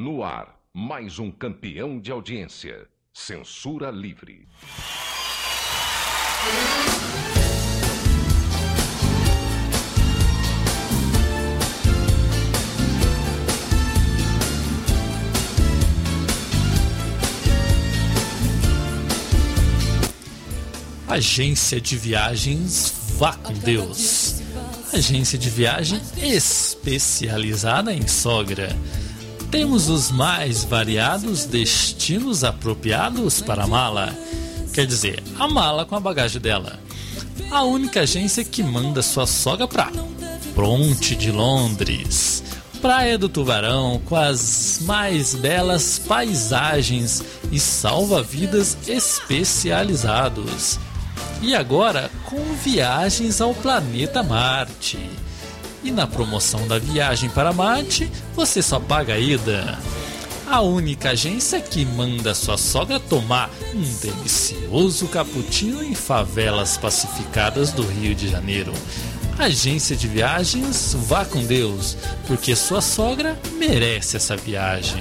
No ar, mais um campeão de audiência. Censura livre. Agência de Viagens Vá com Deus. Agência de viagem especializada em sogra. Temos os mais variados destinos apropriados para a mala. Quer dizer, a mala com a bagagem dela. A única agência que manda sua sogra para Pronte de Londres. Praia do Tubarão com as mais belas paisagens e salva-vidas especializados e agora com viagens ao planeta Marte. E na promoção da viagem para Marte, você só paga a ida. A única agência que manda sua sogra tomar um delicioso cappuccino em favelas pacificadas do Rio de Janeiro. Agência de viagens, vá com Deus, porque sua sogra merece essa viagem.